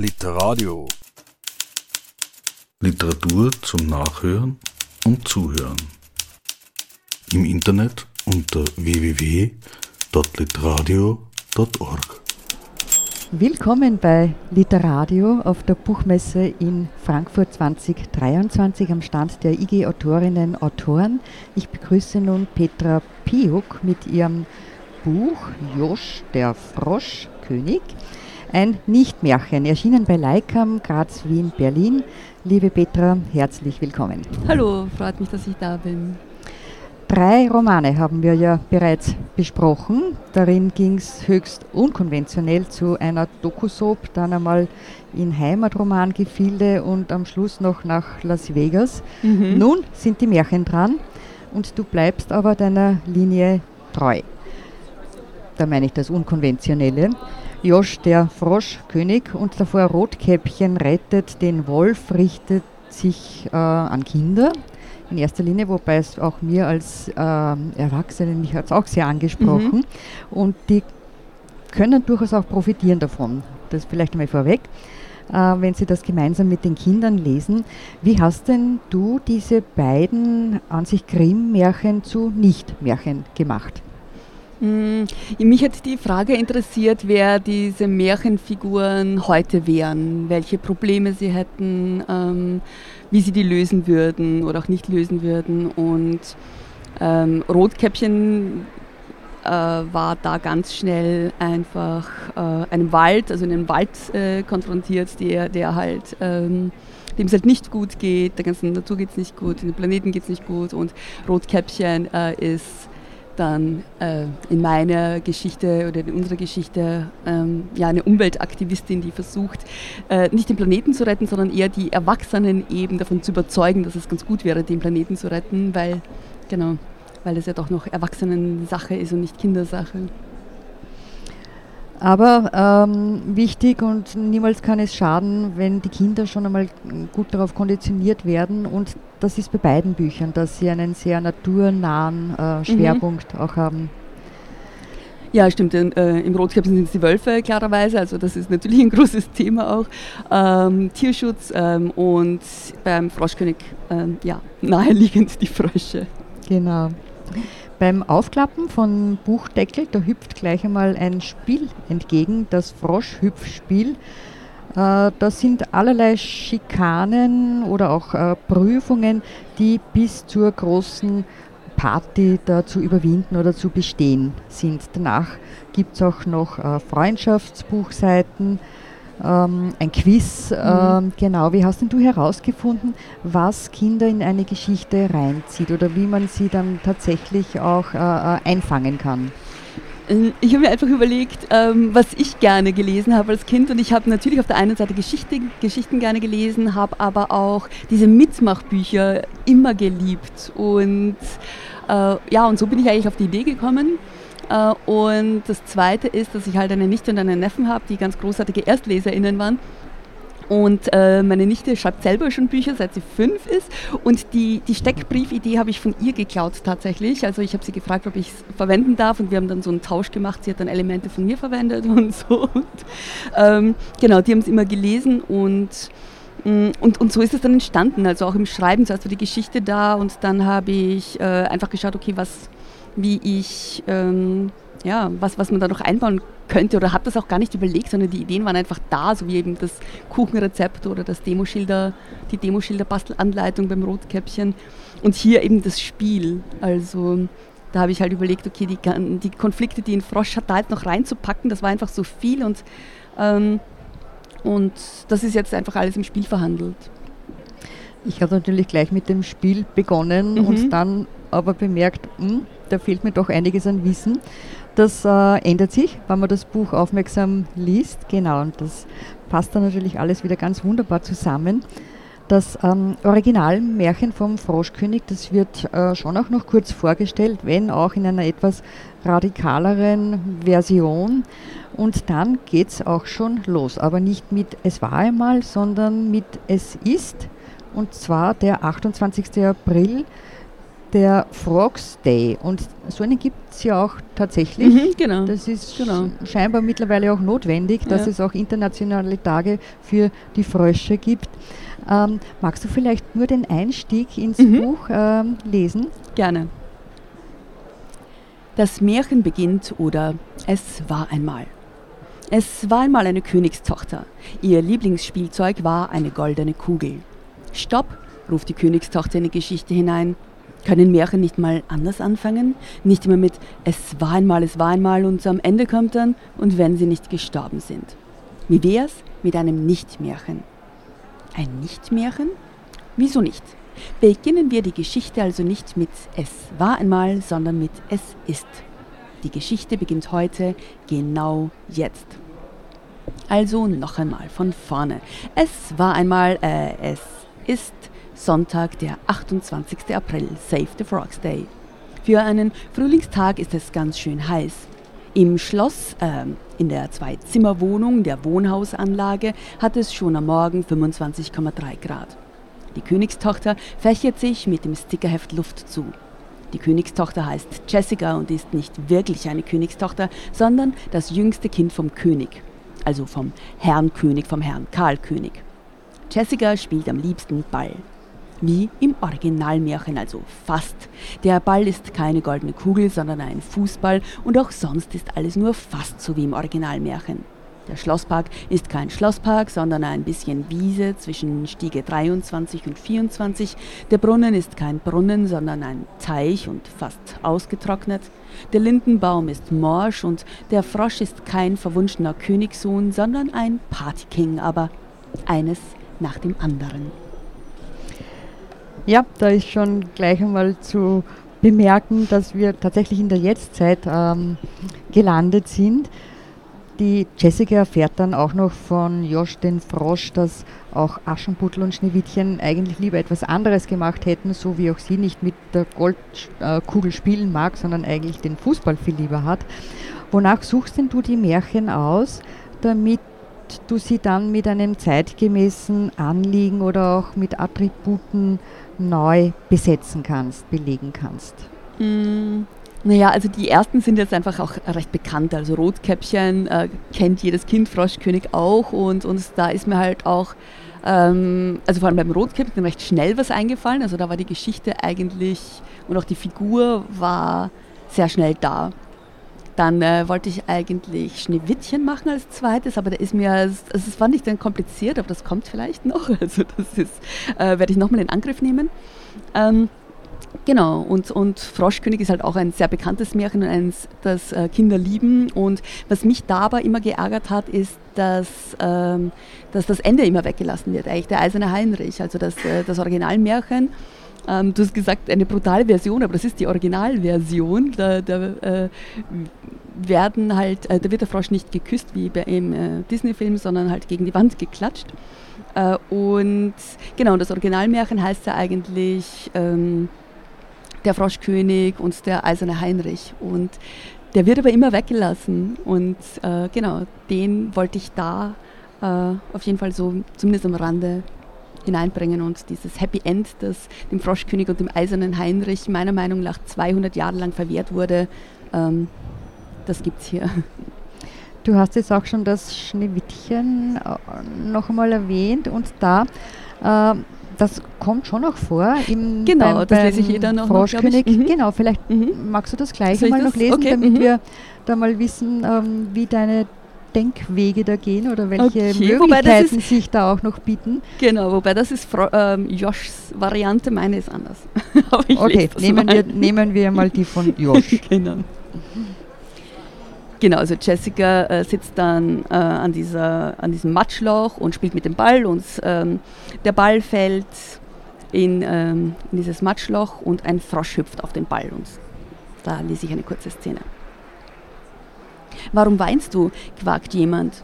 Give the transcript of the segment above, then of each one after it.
Literadio. Literatur zum Nachhören und Zuhören. Im Internet unter www.literadio.org. Willkommen bei Literadio auf der Buchmesse in Frankfurt 2023 am Stand der IG Autorinnen Autoren. Ich begrüße nun Petra Piuk mit ihrem Buch Josch der Froschkönig. Ein Nichtmärchen, erschienen bei Leikam, Graz, Wien, Berlin. Liebe Petra, herzlich willkommen. Hallo, freut mich, dass ich da bin. Drei Romane haben wir ja bereits besprochen. Darin ging es höchst unkonventionell zu einer Dokusop, dann einmal in Heimatromangefilde und am Schluss noch nach Las Vegas. Mhm. Nun sind die Märchen dran und du bleibst aber deiner Linie treu. Da meine ich das Unkonventionelle. Josch, der Froschkönig, und davor Rotkäppchen rettet den Wolf, richtet sich äh, an Kinder in erster Linie, wobei es auch mir als äh, Erwachsenen, mich hat es auch sehr angesprochen. Mhm. Und die können durchaus auch profitieren davon. Das vielleicht einmal vorweg, äh, wenn sie das gemeinsam mit den Kindern lesen. Wie hast denn du diese beiden an sich Grimm-Märchen zu Nicht-Märchen gemacht? Hm, mich hat die Frage interessiert, wer diese Märchenfiguren heute wären, welche Probleme sie hätten, ähm, wie sie die lösen würden oder auch nicht lösen würden. Und ähm, Rotkäppchen äh, war da ganz schnell einfach äh, einem Wald, also in einem Wald äh, konfrontiert, der, der halt ähm, dem es halt nicht gut geht, der ganzen Natur geht es nicht gut, dem Planeten geht es nicht gut. Und Rotkäppchen äh, ist dann äh, in meiner Geschichte oder in unserer Geschichte ähm, ja, eine Umweltaktivistin, die versucht, äh, nicht den Planeten zu retten, sondern eher die Erwachsenen eben davon zu überzeugen, dass es ganz gut wäre, den Planeten zu retten, weil, genau, weil es ja doch noch Erwachsenensache ist und nicht Kindersache. Aber ähm, wichtig und niemals kann es schaden, wenn die Kinder schon einmal gut darauf konditioniert werden. Und das ist bei beiden Büchern, dass sie einen sehr naturnahen äh, mhm. Schwerpunkt mhm. auch haben. Ja, stimmt. Äh, Im Rotkäppchen sind es die Wölfe, klarerweise. Also das ist natürlich ein großes Thema auch. Ähm, Tierschutz ähm, und beim Froschkönig, ähm, ja, naheliegend die Frösche. Genau. Beim Aufklappen von Buchdeckel, da hüpft gleich einmal ein Spiel entgegen, das Froschhüpfspiel. Äh, das sind allerlei Schikanen oder auch äh, Prüfungen, die bis zur großen Party da zu überwinden oder zu bestehen sind. Danach gibt es auch noch äh, Freundschaftsbuchseiten, ähm, ein Quiz. Mhm. Ähm, genau, wie hast denn du herausgefunden, was Kinder in eine Geschichte reinzieht oder wie man sie dann tatsächlich auch äh, äh einfangen kann? Äh, ich habe mir einfach überlegt, ähm, was ich gerne gelesen habe als Kind. Und ich habe natürlich auf der einen Seite Geschichte, Geschichten gerne gelesen, habe aber auch diese Mitmachbücher immer geliebt. Und äh, ja, und so bin ich eigentlich auf die Idee gekommen. Äh, und das Zweite ist, dass ich halt eine Nichte und einen Neffen habe, die ganz großartige ErstleserInnen waren. Und äh, meine Nichte schreibt selber schon Bücher, seit sie fünf ist. Und die, die Steckbriefidee habe ich von ihr geklaut tatsächlich. Also ich habe sie gefragt, ob ich es verwenden darf. Und wir haben dann so einen Tausch gemacht. Sie hat dann Elemente von mir verwendet und so. Und, ähm, genau, die haben es immer gelesen und mm, und, und so ist es dann entstanden, also auch im Schreiben. Zuerst war die Geschichte da und dann habe ich äh, einfach geschaut, okay, was, wie ich, ähm, ja, was, was man da noch einbauen könnte oder habe das auch gar nicht überlegt, sondern die Ideen waren einfach da, so wie eben das Kuchenrezept oder das Demoschilder, die Demoschilder-Bastelanleitung beim Rotkäppchen und hier eben das Spiel. Also da habe ich halt überlegt, okay, die, die Konflikte, die ein Frosch hat, da jetzt noch reinzupacken, das war einfach so viel und, ähm, und das ist jetzt einfach alles im Spiel verhandelt. Ich habe natürlich gleich mit dem Spiel begonnen mhm. und dann aber bemerkt, mh, hm, da fehlt mir doch einiges an Wissen. Das äh, ändert sich, wenn man das Buch aufmerksam liest. Genau, und das passt dann natürlich alles wieder ganz wunderbar zusammen. Das ähm, Originalmärchen vom Froschkönig, das wird äh, schon auch noch kurz vorgestellt, wenn auch in einer etwas radikaleren Version. Und dann geht es auch schon los, aber nicht mit Es war einmal, sondern mit Es ist. Und zwar der 28. April der Frogs Day. Und so einen gibt es ja auch tatsächlich. Mhm, genau. Das ist Genau. scheinbar mittlerweile auch notwendig, dass Ja. es auch internationale Tage für die Frösche gibt. Ähm, magst du vielleicht nur den Einstieg ins Mhm. Buch ähm, lesen? Gerne. Das Märchen beginnt oder es war einmal. Es war einmal eine Königstochter. Ihr Lieblingsspielzeug war eine goldene Kugel. Stopp, ruft die Königstochter in die Geschichte hinein. Können Märchen nicht mal anders anfangen? Nicht immer mit es war einmal, es war einmal und am Ende kommt dann und wenn sie nicht gestorben sind. Wie wär's mit einem Nicht-Märchen? Ein Nicht-Märchen? Wieso nicht? Beginnen wir die Geschichte also nicht mit Es war einmal, sondern mit Es ist. Die Geschichte beginnt heute, genau jetzt. Also noch einmal von vorne. Es war einmal, äh, es ist Sonntag, der 28. April, Save the Frogs Day. Für einen Frühlingstag ist es ganz schön heiß. Im Schloss, ähm, in der Zwei-Zimmer-Wohnung der Wohnhausanlage, hat es schon am Morgen 25,3 Grad. Die Königstochter fächert sich mit dem Stickerheft Luft zu. Die Königstochter heißt Jessica und ist nicht wirklich eine Königstochter, sondern das jüngste Kind vom König, also vom Herrn König, vom Herrn Karl König. Jessica spielt am liebsten Ball. Wie im Originalmärchen, also fast. Der Ball ist keine goldene Kugel, sondern ein Fußball und auch sonst ist alles nur fast so wie im Originalmärchen. Der Schlosspark ist kein Schlosspark, sondern ein bisschen Wiese zwischen Stiege 23 und 24. Der Brunnen ist kein Brunnen, sondern ein Teich und fast ausgetrocknet. Der Lindenbaum ist morsch und der Frosch ist kein verwunschener Königssohn, sondern ein Partyking, aber eines nach dem anderen. Ja, da ist schon gleich einmal zu bemerken, dass wir tatsächlich in der Jetztzeit ähm, gelandet sind. Die Jessica erfährt dann auch noch von Josch den Frosch, dass auch Aschenputtel und Schneewittchen eigentlich lieber etwas anderes gemacht hätten, so wie auch sie nicht mit der Goldkugel spielen mag, sondern eigentlich den Fußball viel lieber hat. Wonach suchst denn du die Märchen aus, damit du sie dann mit einem zeitgemäßen Anliegen oder auch mit Attributen neu besetzen kannst, belegen kannst? Mm, naja, also die ersten sind jetzt einfach auch recht bekannt. Also Rotkäppchen äh, kennt jedes Kind, Froschkönig auch. Und, und da ist mir halt auch, ähm, also vor allem beim Rotkäppchen recht schnell was eingefallen. Also da war die Geschichte eigentlich und auch die Figur war sehr schnell da. Dann äh, wollte ich eigentlich Schneewittchen machen als zweites, aber da ist mir, also es war nicht dann kompliziert, aber das kommt vielleicht noch. Also das ist, äh, werde ich nochmal in Angriff nehmen. Ähm, Genau, und, und Froschkönig ist halt auch ein sehr bekanntes Märchen und eins, das äh, Kinder lieben. Und was mich dabei immer geärgert hat, ist, dass, ähm, dass das Ende immer weggelassen wird, eigentlich der eiserne Heinrich, also das, äh, das Originalmärchen. Ähm, du hast gesagt, eine brutale Version, aber das ist die Originalversion. Da, da äh, werden halt, äh, da wird der Frosch nicht geküsst wie bei im äh, Disney-Film, sondern halt gegen die Wand geklatscht. Äh, und genau, das Originalmärchen heißt ja eigentlich ähm, der Froschkönig und der eiserne Heinrich. Und der wird aber immer weggelassen. Und äh, genau, den wollte ich da äh, auf jeden Fall so zumindest am Rande hineinbringen. Und dieses Happy End, das dem Froschkönig und dem eisernen Heinrich meiner Meinung nach 200 Jahre lang verwehrt wurde, ähm, das gibt es hier. Du hast jetzt auch schon das Schneewittchen äh, noch einmal erwähnt und da, äh, das kommt schon noch vor. Im, Genau, beim, das lese ich jeder noch, glaub ich. Froschkönig. Mhm. Genau, vielleicht Mhm. magst du das gleich Soll mal noch lesen, Okay, damit mhm. wir da mal wissen, ähm, wie deine Denkwege da gehen oder welche Okay, Möglichkeiten sich da auch noch bieten. Genau, wobei das ist Fro ähm, Joschs Variante, meine ist anders. Okay, nehmen mal. wir, nehmen wir mal die von Josch. genau. Genau, also Jessica äh, sitzt dann äh, an, dieser, an diesem Matschloch und spielt mit dem Ball und ähm, der Ball fällt in, ähm, in dieses Matschloch und ein Frosch hüpft auf den Ball und da lese ich eine kurze Szene. Warum weinst du? quakt jemand.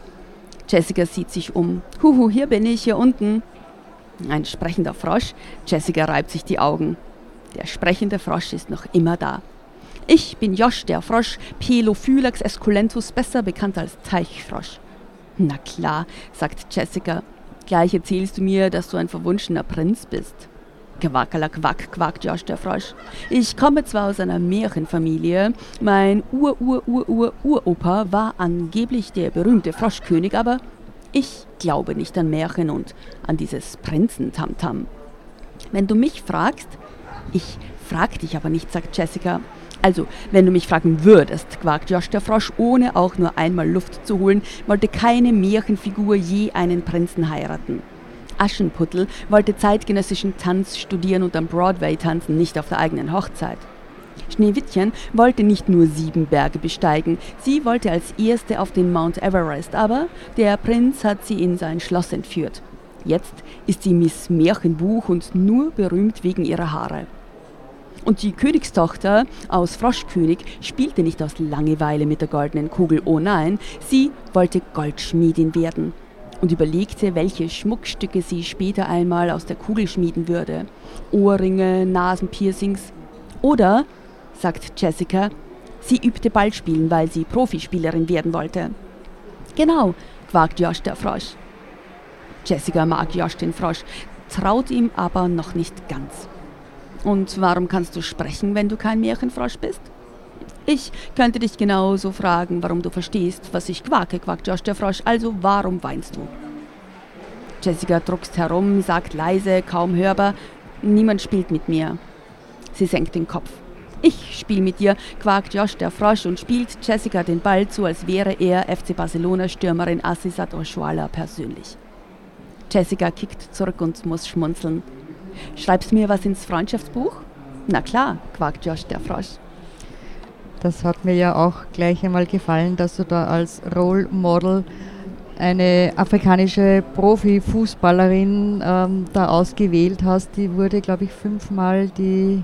Jessica sieht sich um. Huhu, hier bin ich, hier unten. Ein sprechender Frosch. Jessica reibt sich die Augen. Der sprechende Frosch ist noch immer da. Ich bin Josch, der Frosch, Pelophylax esculentus, besser bekannt als Teichfrosch. Na klar, sagt Jessica. Gleich erzählst du mir, dass du ein verwunschener Prinz bist. Quackerler Quack, quackt Josh der Frosch. Ich komme zwar aus einer Märchenfamilie, mein Ur-Ur-Ur-Ur-Uropa war angeblich der berühmte Froschkönig, aber ich glaube nicht an Märchen und an dieses Prinzentamtam. Wenn du mich fragst, ich frag dich aber nicht, sagt Jessica. Also, wenn du mich fragen würdest, quakt Josh der Frosch, ohne auch nur einmal Luft zu holen, wollte keine Märchenfigur je einen Prinzen heiraten. Aschenputtel wollte zeitgenössischen Tanz studieren und am Broadway tanzen, nicht auf der eigenen Hochzeit. Schneewittchen wollte nicht nur sieben Berge besteigen, sie wollte als erste auf den Mount Everest, aber der Prinz hat sie in sein Schloss entführt. Jetzt ist sie Miss Märchenbuch und nur berühmt wegen ihrer Haare. Und die Königstochter aus Froschkönig spielte nicht aus Langeweile mit der goldenen Kugel, oh nein, sie wollte Goldschmiedin werden und überlegte, welche Schmuckstücke sie später einmal aus der Kugel schmieden würde. Ohrringe, Nasenpiercings. Oder, sagt Jessica, sie übte Ballspielen, weil sie Profispielerin werden wollte. Genau, quakt Josh der Frosch. Jessica mag Josh den Frosch, traut ihm aber noch nicht ganz. Und warum kannst du sprechen, wenn du kein Märchenfrosch bist? Ich könnte dich genauso fragen, warum du verstehst, was ich quake, quakt Josh der Frosch. Also warum weinst du? Jessica druckst herum, sagt leise, kaum hörbar, niemand spielt mit mir. Sie senkt den Kopf. Ich spiele mit dir, quakt Josh der Frosch und spielt Jessica den Ball zu, als wäre er FC Barcelona-Stürmerin Assisat Oshuala persönlich. Jessica kickt zurück und muss schmunzeln. Schreibst mir was ins Freundschaftsbuch? Na klar, quakt Josh der Frosch. Das hat mir ja auch gleich einmal gefallen, dass du da als Role Model eine afrikanische Profifußballerin ähm, da ausgewählt hast. Die wurde, glaube ich, fünfmal die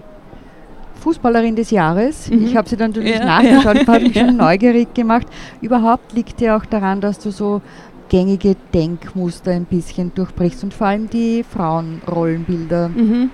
Fußballerin des Jahres. Mhm. Ich habe sie dann natürlich ja, nachgeschaut, ja, habe mich schon neugierig gemacht. Überhaupt liegt ja auch daran, dass du so gängige Denkmuster ein bisschen durchbrichst und vor allem die Frauenrollenbilder. Mhm.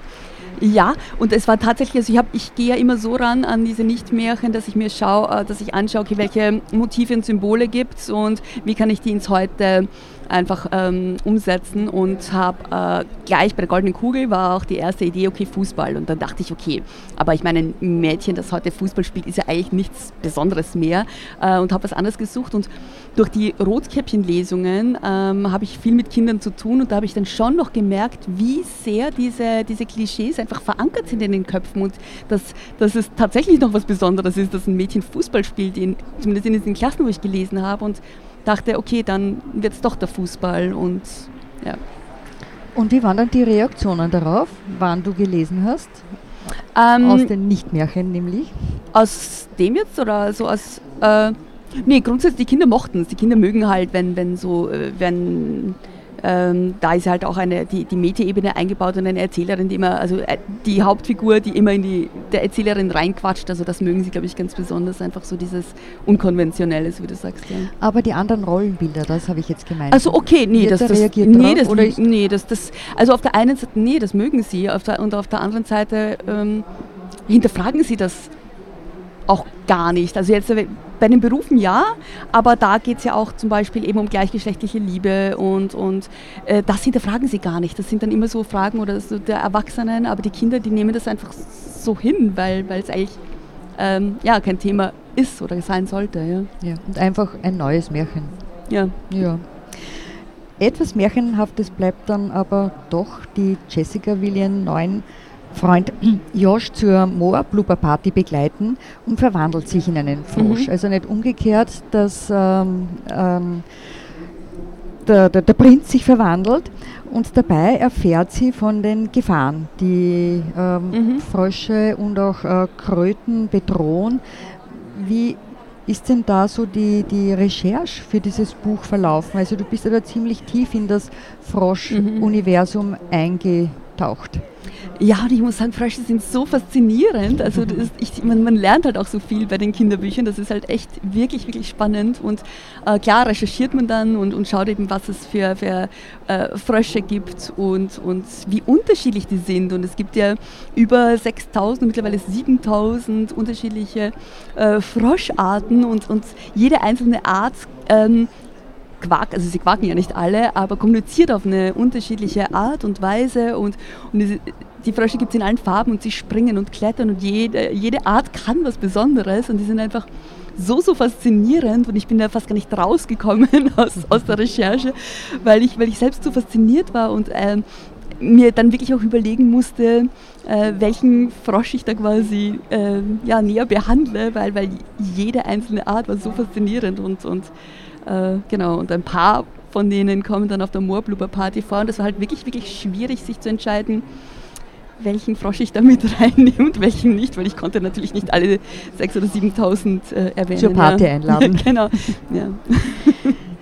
Ja, und es war tatsächlich, also ich, hab, ich gehe ja immer so ran an diese Nichtmärchen, dass ich mir schaue, äh, dass ich anschaue, okay, welche Motive und Symbole gibt es und wie kann ich die ins Heute einfach ähm, umsetzen und habe äh, gleich bei der Goldenen Kugel war auch die erste Idee, okay, Fußball. Und dann dachte ich, okay, aber ich meine, ein Mädchen, das heute Fußball spielt, ist ja eigentlich nichts Besonderes mehr äh, und habe was anderes gesucht. Und durch die Rotkäppchenlesungen ähm, habe ich viel mit Kindern zu tun und da habe ich dann schon noch gemerkt, wie sehr diese, diese Klischees einfach verankert sind in den Köpfen und dass, dass es tatsächlich noch was Besonderes ist, dass ein Mädchen Fußball spielt, in, zumindest in den Klassen, wo ich gelesen habe. Und dachte, okay, dann wird es doch der Fußball und ja. Und wie waren dann die Reaktionen darauf, wann du gelesen hast? Ähm, aus den Nichtmärchen nämlich? Aus dem jetzt oder so aus. Äh, nee, grundsätzlich, die Kinder mochten es. Die Kinder mögen halt, wenn, wenn so, äh, wenn ähm, da ist halt auch eine, die, die Meta-Ebene eingebaut und eine Erzählerin, die immer, also äh, die Hauptfigur, die immer in die der Erzählerin reinquatscht. Also das mögen sie, glaube ich, ganz besonders. Einfach so dieses Unkonventionelle, wie du sagst. Ja. Aber die anderen Rollenbilder, das habe ich jetzt gemeint. Also okay, nee, das, das, nee, das, oder nee, das, das, also auf der einen Seite, nee, das mögen sie. Auf der, und auf der anderen Seite ähm, hinterfragen sie das auch gar nicht. Also jetzt bei den Berufen ja, aber da geht es ja auch zum Beispiel eben um gleichgeschlechtliche Liebe und, und äh, das hinterfragen sie gar nicht. Das sind dann immer so Fragen oder so der Erwachsenen, aber die Kinder, die nehmen das einfach so hin, weil es eigentlich ähm, ja, kein Thema ist oder sein sollte. Ja. ja, und einfach ein neues Märchen. Ja. ja. Etwas Märchenhaftes bleibt dann aber doch die Jessica will ihren neuen Freund Josh zur Moa-Blubber-Party begleiten und verwandelt sich in einen Frosch. Mhm. Also nicht umgekehrt, dass ähm, ähm, der, der, der, Prinz sich verwandelt und dabei erfährt sie von den Gefahren, die ähm, mhm. Frösche und auch äh, Kröten bedrohen. Wie ist denn da so die, die Recherche für dieses Buch verlaufen? Also du bist ja da ziemlich tief in das Frosch-Universum mhm. Eingetaucht. Ja, und ich muss sagen, Frösche sind so faszinierend. Also ist, ich, man, man, lernt halt auch so viel bei den Kinderbüchern. Das ist halt echt wirklich, wirklich spannend. Und äh, klar recherchiert man dann und, und schaut eben, was es für, für äh, Frösche gibt und, und wie unterschiedlich die sind. Und es gibt ja über 6000, mittlerweile 7000 unterschiedliche äh, Froscharten und, und jede einzelne Art ähm, quaken, also sie quaken ja nicht alle, aber kommuniziert auf eine unterschiedliche Art und Weise und, und die Frösche gibt es in allen Farben und sie springen und klettern und jede, jede Art kann was Besonderes und die sind einfach so, so faszinierend und ich bin da fast gar nicht rausgekommen aus, aus der Recherche, weil ich, weil ich selbst so fasziniert war und ähm, mir dann wirklich auch überlegen musste, äh, welchen Frosch ich da quasi äh, ja, näher behandle, weil, weil jede einzelne Art war so faszinierend und, und äh, genau, und ein paar von denen kommen dann auf der Moorblubber Party vor und das war halt wirklich, wirklich schwierig, sich zu entscheiden, welchen Frosch ich da mit reinnehme und welchen nicht, weil ich konnte natürlich nicht alle 6.000 oder 7.000 äh, erwähnen. Zur Party ja. einladen. genau, ja.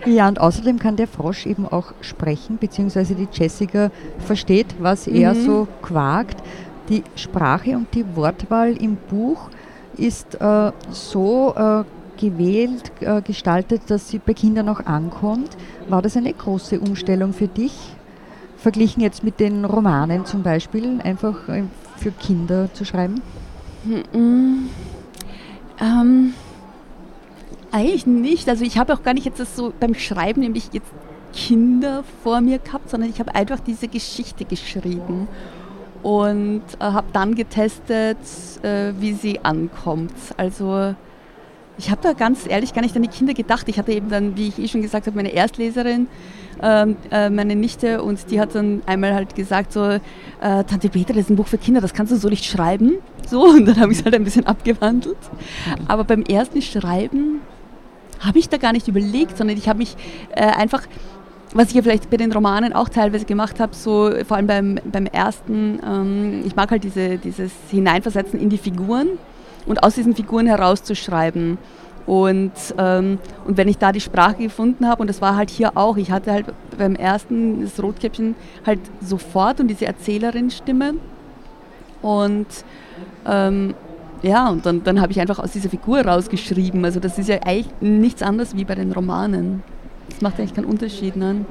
Ja, und außerdem kann der Frosch eben auch sprechen, beziehungsweise die Jessica versteht, was er mhm. so quakt. Die Sprache und die Wortwahl im Buch ist äh, so äh, gewählt, äh, gestaltet, dass sie bei Kindern auch ankommt. War das eine große Umstellung für dich, verglichen jetzt mit den Romanen zum Beispiel, einfach äh, für Kinder zu schreiben? Mhm. Ähm, eigentlich nicht. Also ich habe auch gar nicht jetzt das so beim Schreiben nämlich jetzt Kinder vor mir gehabt, sondern ich habe einfach diese Geschichte geschrieben und äh, habe dann getestet, äh, wie sie ankommt. Also ich habe da ganz ehrlich gar nicht an die Kinder gedacht. Ich hatte eben dann, wie ich eh schon gesagt habe, meine Erstleserin, ähm, äh, meine Nichte, und die hat dann einmal halt gesagt, so, äh, Tante Peter, das ist ein Buch für Kinder, das kannst du so nicht schreiben. So, und dann habe ich es halt ein bisschen abgewandelt. Aber beim ersten Schreiben habe ich da gar nicht überlegt, sondern ich habe mich äh, einfach was ich ja vielleicht bei den Romanen auch teilweise gemacht habe, so vor allem beim, beim ersten, ähm, ich mag halt diese, dieses Hineinversetzen in die Figuren und aus diesen Figuren herauszuschreiben. Und, ähm, und wenn ich da die Sprache gefunden habe, und das war halt hier auch, ich hatte halt beim ersten das Rotkäppchen halt sofort und diese Erzählerin-Stimme. Und ähm, ja, und dann, dann habe ich einfach aus dieser Figur rausgeschrieben. Also das ist ja eigentlich nichts anderes wie bei den Romanen. Das macht eigentlich keinen Unterschied. Nein.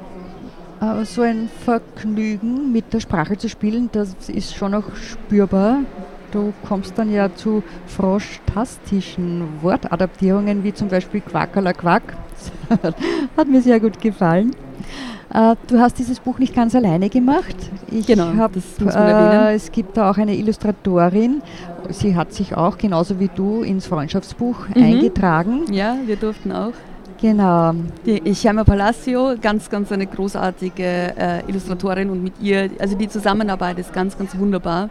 Aber so ein Vergnügen mit der Sprache zu spielen, das ist schon auch spürbar du kommst dann ja zu frosch-tastischen Wortadaptierungen, wie zum Beispiel Quackerler Quack. Hat mir sehr gut gefallen. Äh, du hast dieses Buch nicht ganz alleine gemacht. Ich genau, hab, das muss man erwähnen. Äh, es gibt da auch eine Illustratorin. Sie hat sich auch, genauso wie du, ins Freundschaftsbuch mhm. eingetragen. Ja, wir durften auch. Genau. Die Chema Palacio, ganz, ganz eine großartige äh, Illustratorin und mit ihr, also die Zusammenarbeit ist ganz, ganz wunderbar.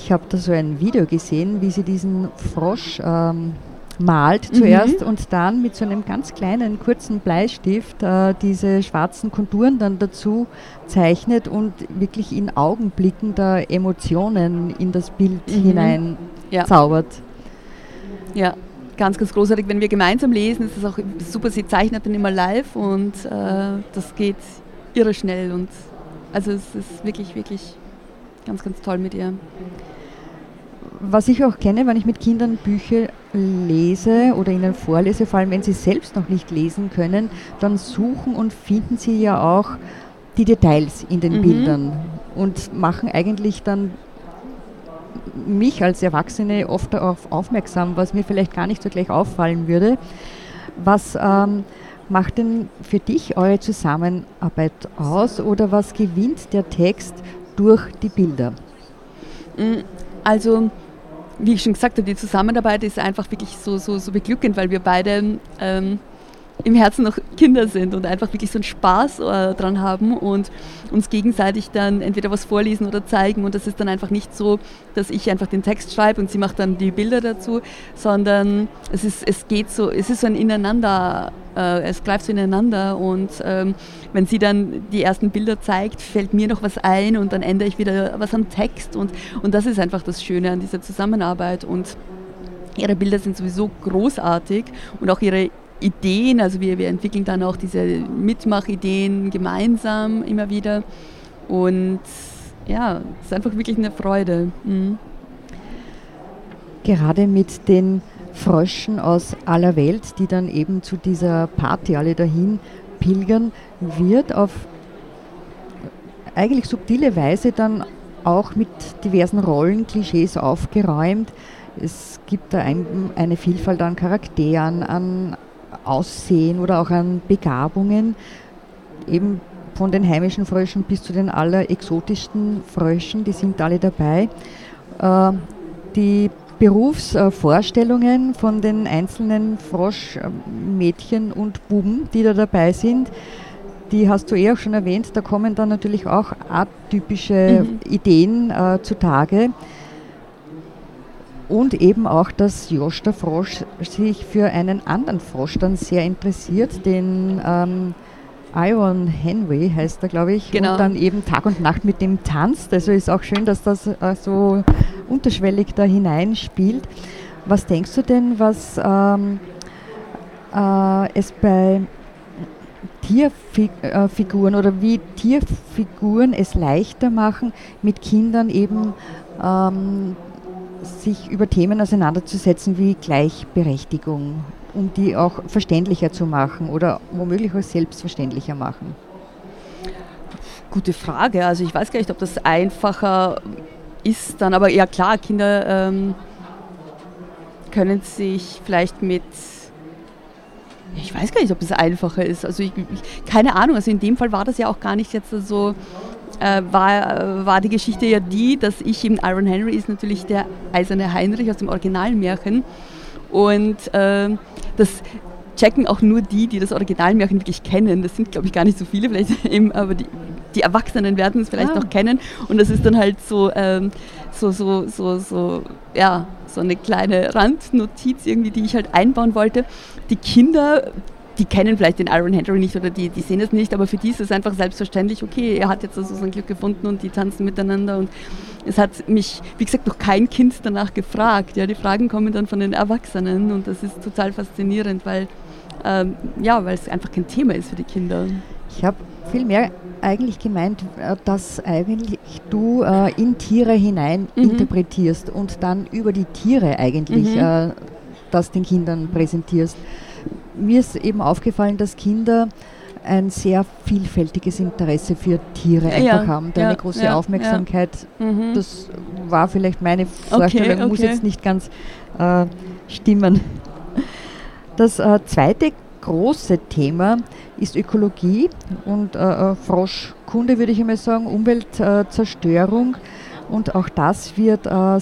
Ich habe da so ein Video gesehen, wie sie diesen Frosch ähm, malt zuerst mhm. und dann mit so einem ganz kleinen, kurzen Bleistift äh, diese schwarzen Konturen dann dazu zeichnet und wirklich in Augenblicken der Emotionen in das Bild mhm. hinein ja. zaubert. Ja, ganz, ganz großartig. Wenn wir gemeinsam lesen, ist es auch super. Sie zeichnet dann immer live und äh, das geht irre schnell und also es ist wirklich, wirklich ganz, ganz toll mit ihr. Was ich auch kenne, wenn ich mit Kindern Bücher lese oder ihnen vorlese, vor allem wenn sie selbst noch nicht lesen können, dann suchen und finden sie ja auch die Details in den mhm. Bildern und machen eigentlich dann mich als Erwachsene oft darauf aufmerksam, was mir vielleicht gar nicht so gleich auffallen würde. Was ähm, macht denn für dich eure Zusammenarbeit aus oder was gewinnt der Text durch die Bilder? Mm, also, wie ich schon gesagt habe, die Zusammenarbeit ist einfach wirklich so, so, so beglückend, weil wir beide ähm, im Herzen noch Kinder sind und einfach wirklich so einen Spaß äh, dran haben und uns gegenseitig dann entweder was vorlesen oder zeigen. Und das ist dann einfach nicht so, dass ich einfach den Text schreibe und sie macht dann die Bilder dazu, sondern es ist, es geht so, es ist so ein Ineinander, äh, es greift so ineinander. Und ähm, wenn sie dann die ersten Bilder zeigt, fällt mir noch was ein und dann ändere ich wieder was am Text. Und, und das ist einfach das Schöne an dieser Zusammenarbeit. Und Ihre Bilder sind sowieso großartig und auch ihre Ideen, also wir, wir entwickeln dann auch diese Mitmachideen gemeinsam immer wieder und ja, es ist einfach wirklich eine Freude. Mhm. Gerade mit den Fröschen aus aller Welt, die dann eben zu dieser Party alle dahin pilgern, wird auf eigentlich subtile Weise dann auch mit diversen Rollen, Klischees aufgeräumt. Es gibt da ein, eine Vielfalt an Charakteren, an Aussehen oder auch an Begabungen, eben von den heimischen Fröschen bis zu den allerexotischsten Fröschen, die sind alle dabei. Äh, die Berufsvorstellungen von den einzelnen Froschmädchen und Buben, die da dabei sind, die hast du eh auch schon erwähnt, da kommen dann natürlich auch atypische mhm. Ideen äh, zutage. Und eben auch, dass Josch der Frosch sich für einen anderen Frosch dann sehr interessiert, den ähm, Iron Henry heißt er, glaube ich, genau. und dann eben Tag und Nacht mit dem tanzt. Also ist auch schön, dass das äh, so unterschwellig da hineinspielt. Was denkst du denn, was ähm, äh, es bei Tierfiguren äh, oder wie Tierfiguren es leichter machen, mit Kindern eben ähm, sich über Themen auseinanderzusetzen wie Gleichberechtigung, um die auch verständlicher zu machen oder womöglich auch selbstverständlicher machen? Gute Frage. Also ich weiß gar nicht, ob das einfacher ist dann, aber ja klar, Kinder ähm, können sich vielleicht mit ich weiß gar nicht, ob es einfacher ist. Also ich, ich, keine Ahnung. Also in dem Fall war das ja auch gar nicht jetzt so äh, war, war die Geschichte ja die, dass ich eben Iron Henry ist natürlich der eiserne Heinrich aus dem Originalmärchen. Und äh, das checken auch nur die, die das Originalmärchen wirklich kennen. Das sind, glaube ich, gar nicht so viele, vielleicht eben, aber die, die Erwachsenen werden es vielleicht ah. noch kennen. Und das ist dann halt so, ähm, so, so, so, so, ja, so eine kleine Randnotiz irgendwie, die ich halt einbauen wollte. Die Kinder die kennen vielleicht den Iron Henry nicht oder die, die sehen es nicht, aber für die ist es einfach selbstverständlich, okay, er hat jetzt also sein Glück gefunden und die tanzen miteinander und es hat mich, wie gesagt, noch kein Kind danach gefragt. Ja, die Fragen kommen dann von den Erwachsenen und das ist total faszinierend, weil ähm, ja, weil es einfach kein Thema ist für die Kinder. Ich habe vielmehr eigentlich gemeint, äh, dass eigentlich du äh, in Tiere hinein mhm. interpretierst und dann über die Tiere eigentlich mhm. äh, das den Kindern präsentierst mir ist eben aufgefallen, dass Kinder ein sehr vielfältiges Interesse für Tiere einfach ja, haben, da ja, eine große ja, Aufmerksamkeit. Mhm. Das war vielleicht meine Vorstellung, okay, okay. muss jetzt nicht ganz äh, stimmen. Das äh, zweite große Thema ist Ökologie und äh, äh Froschkunde, würde ich einmal sagen, Umweltzerstörung. Und auch das wird äh,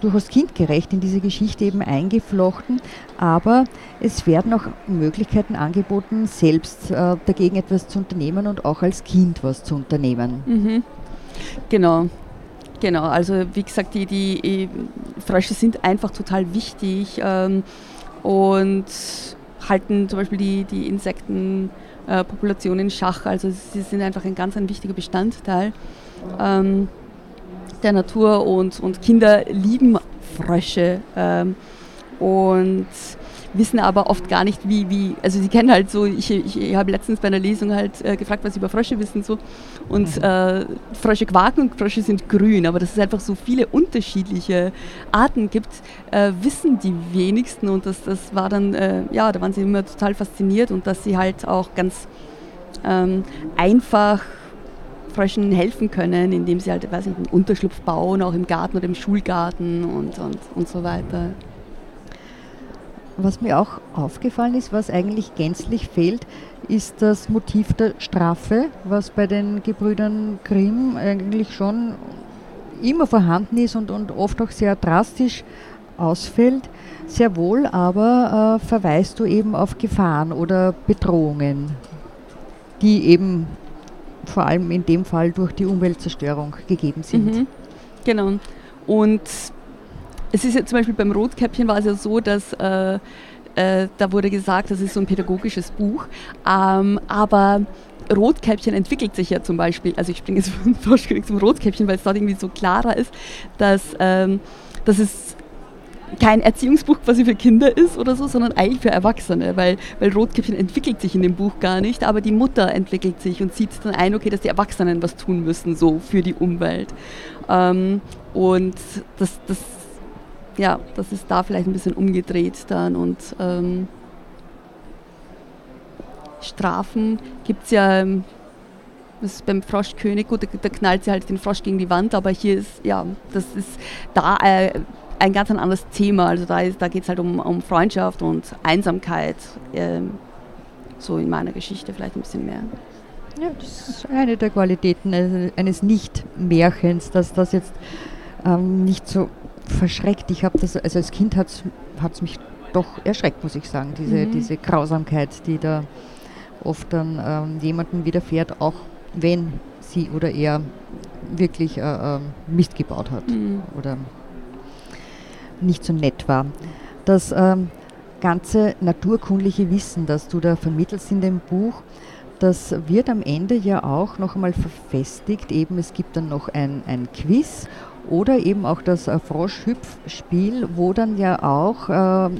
durchaus kindgerecht in diese Geschichte eben eingeflochten. Aber es werden auch Möglichkeiten angeboten, selbst äh, dagegen etwas zu unternehmen und auch als Kind was zu unternehmen. Mhm. Genau. Genau, also wie gesagt, die, die Frösche sind einfach total wichtig ähm, und halten zum Beispiel die, die Insektenpopulation in Schach. Also sie sind einfach ein ganz ein wichtiger Bestandteil. Ähm, der Natur und, und Kinder lieben Frösche ähm, und wissen aber oft gar nicht, wie, wie also sie kennen halt so, ich, ich, ich habe letztens bei einer Lesung halt äh, gefragt, was sie über Frösche wissen so und mhm. äh, Frösche quaken und Frösche sind grün, aber dass es einfach so viele unterschiedliche Arten gibt, äh, wissen die wenigsten und das, das war dann, äh, ja, da waren sie immer total fasziniert und dass sie halt auch ganz ähm, einfach Fröschen helfen können, indem sie halt, weiß ich, einen Unterschlupf bauen, auch im Garten oder im Schulgarten und, und, und so weiter. Was mir auch aufgefallen ist, was eigentlich gänzlich fehlt, ist das Motiv der Strafe, was bei den Gebrüdern Grimm eigentlich schon immer vorhanden ist und, und oft auch sehr drastisch ausfällt. Sehr wohl aber äh, verweist du eben auf Gefahren oder Bedrohungen, die eben vor allem in dem Fall durch die Umweltzerstörung gegeben sind. Mhm, genau. Und es ist ja zum Beispiel beim Rotkäppchen war es ja so, dass äh, äh, da wurde gesagt, das ist so ein pädagogisches Buch, ähm, aber Rotkäppchen entwickelt sich ja zum Beispiel, also ich springe jetzt vom Froschkönig zum Rotkäppchen, weil es dort irgendwie so klarer ist, dass, ähm, dass es kein Erziehungsbuch quasi für Kinder ist oder so, sondern eigentlich für Erwachsene, weil, weil Rotkäppchen entwickelt sich in dem Buch gar nicht, aber die Mutter entwickelt sich und sieht dann ein, okay, dass die Erwachsenen was tun müssen, so für die Umwelt. Ähm, und das, das, ja, das ist da vielleicht ein bisschen umgedreht dann und ähm, Strafen gibt es ja ähm, das ist beim Froschkönig, gut, da, knallt sie halt den Frosch gegen die Wand, aber hier ist, ja, das ist da äh, ein ganz ein anderes Thema. Also da, da geht es halt um, um Freundschaft und Einsamkeit. Ähm, so in meiner Geschichte vielleicht ein bisschen mehr. Ja, das ist eine der Qualitäten eines Nicht-Märchens, dass das jetzt ähm, nicht so verschreckt. Ich habe das, also als Kind hat es mich doch erschreckt, muss ich sagen, diese, mhm. diese Grausamkeit, die da oft dann ähm, jemandem widerfährt, auch wenn sie oder er wirklich äh, äh, Mist gebaut hat mhm. oder nicht so nett war. Das ähm, ganze naturkundliche Wissen, das du da vermittelst in dem Buch, das wird am Ende ja auch noch einmal verfestigt. Eben, es gibt dann noch ein, ein Quiz oder eben auch das äh, Froschhüpfspiel, wo dann ja auch äh,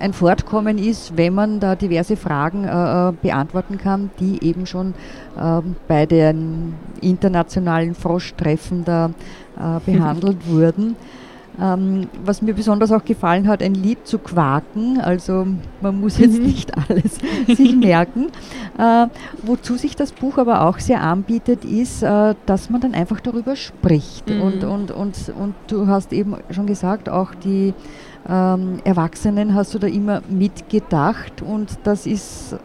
ein Fortkommen ist, wenn man da diverse Fragen äh, äh beantworten kann, die eben schon äh, bei den internationalen Froschtreffen da äh, behandelt wurden. Ähm, was mir besonders auch gefallen hat, ein Lied zu quaken, also man muss jetzt mhm. nicht alles sich merken. Äh, wozu sich das Buch aber auch sehr anbietet, ist, äh, dass man dann einfach darüber spricht. Mhm. Und, und, und, und du hast eben schon gesagt, auch die ähm, Erwachsenen hast du da immer mitgedacht und das ist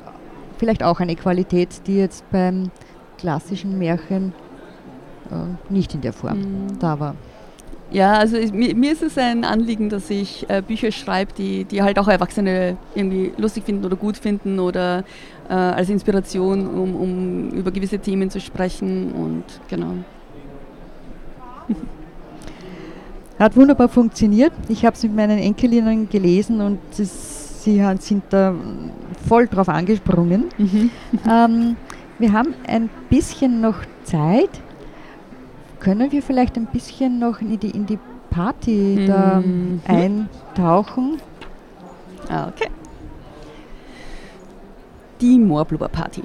vielleicht auch eine Qualität, die jetzt beim klassischen Märchen äh, nicht in der Form mhm. da war. Ja, also ich, mir, mir, ist es ein Anliegen, dass ich äh, Bücher schreibe, die, die halt auch Erwachsene irgendwie lustig finden oder gut finden oder äh, als Inspiration, um, um über gewisse Themen zu sprechen und genau. Hat wunderbar funktioniert. Ich habe es mit meinen Enkelinnen gelesen und das, sie sind da voll drauf angesprungen. Mhm. Ähm, wir haben ein bisschen noch Zeit. Können wir vielleicht ein bisschen noch in die, in die Party mhm. da eintauchen? Okay. Die Moorblubber Party.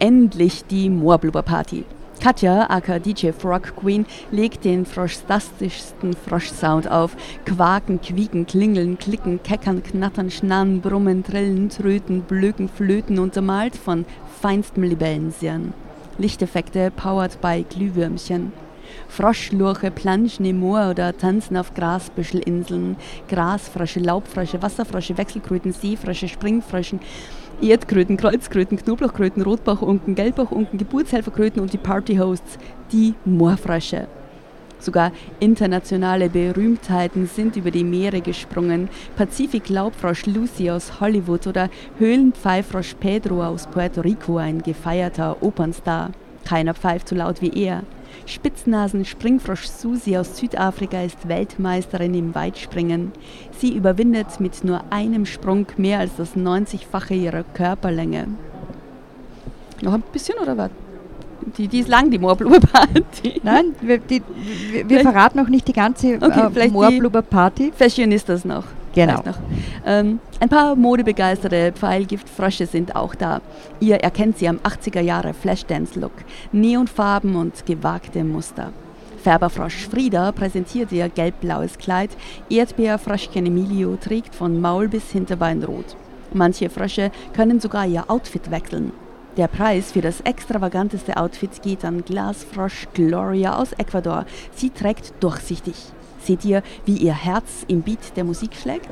Endlich die Moorblubber Party. Katja, aka DJ Frog Queen, legt den froschtastischsten Froschsound auf. Quaken, quieken, klingeln, klicken, keckern, knattern, schnarren, brummen, trillen, tröten, blöken, flöten, untermalt von feinstem Libellensirn. Lichteffekte powered by Glühwürmchen. Froschlurche planschen im Moor oder tanzen auf Grasbüschelinseln. Grasfrösche, Laubfrösche, Wasserfrösche, Wechselkröten, Seefrösche, Springfröschen. Erdkröten, Kreuzkröten, Knoblauchkröten, Rotbachunken, Gelbbachunken, Geburtshelferkröten und die Partyhosts, die Moorfrösche. Sogar internationale Berühmtheiten sind über die Meere gesprungen. Pazifik-Laubfrosch Lucy aus Hollywood oder Höhlenpfeifrosch Pedro aus Puerto Rico, ein gefeierter Opernstar. Keiner pfeift so laut wie er. Spitznasen-Springfrosch Susi aus Südafrika ist Weltmeisterin im Weitspringen. Sie überwindet mit nur einem Sprung mehr als das 90-fache ihrer Körperlänge. Noch ein bisschen oder was? Die, die ist lang, die Moorblubber-Party. Nein, wir, die, wir, wir verraten noch nicht die ganze okay, äh, Moorblubber-Party. Fashionistas noch. Genau. Ähm, ein paar modebegeisterte Pfeilgiftfrösche sind auch da. Ihr erkennt sie am 80er Jahre Flashdance-Look. Neonfarben und gewagte Muster. Färberfrosch Frieda präsentiert ihr gelb-blaues Kleid. Erdbeerfröschchen Emilio trägt von Maul bis Hinterbein rot. Manche Frösche können sogar ihr Outfit wechseln. Der Preis für das extravaganteste Outfit geht an Glasfrosch Gloria aus Ecuador. Sie trägt durchsichtig. Seht ihr, wie ihr Herz im Beat der Musik schlägt?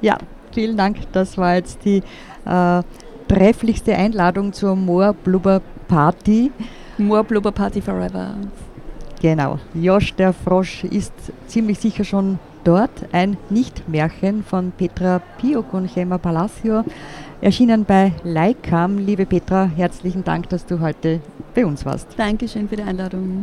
Ja, vielen Dank. Das war jetzt die äh, trefflichste Einladung zur Moor Blubber Party. Moor Blubber Party Forever. Genau. Josch der Frosch ist ziemlich sicher schon dort. Ein Nicht-Märchen von Petra Piuk und Chema Palacio. Erschienen bei Leikam. Liebe Petra, herzlichen Dank, dass du heute bei uns warst. Dankeschön für die Einladung.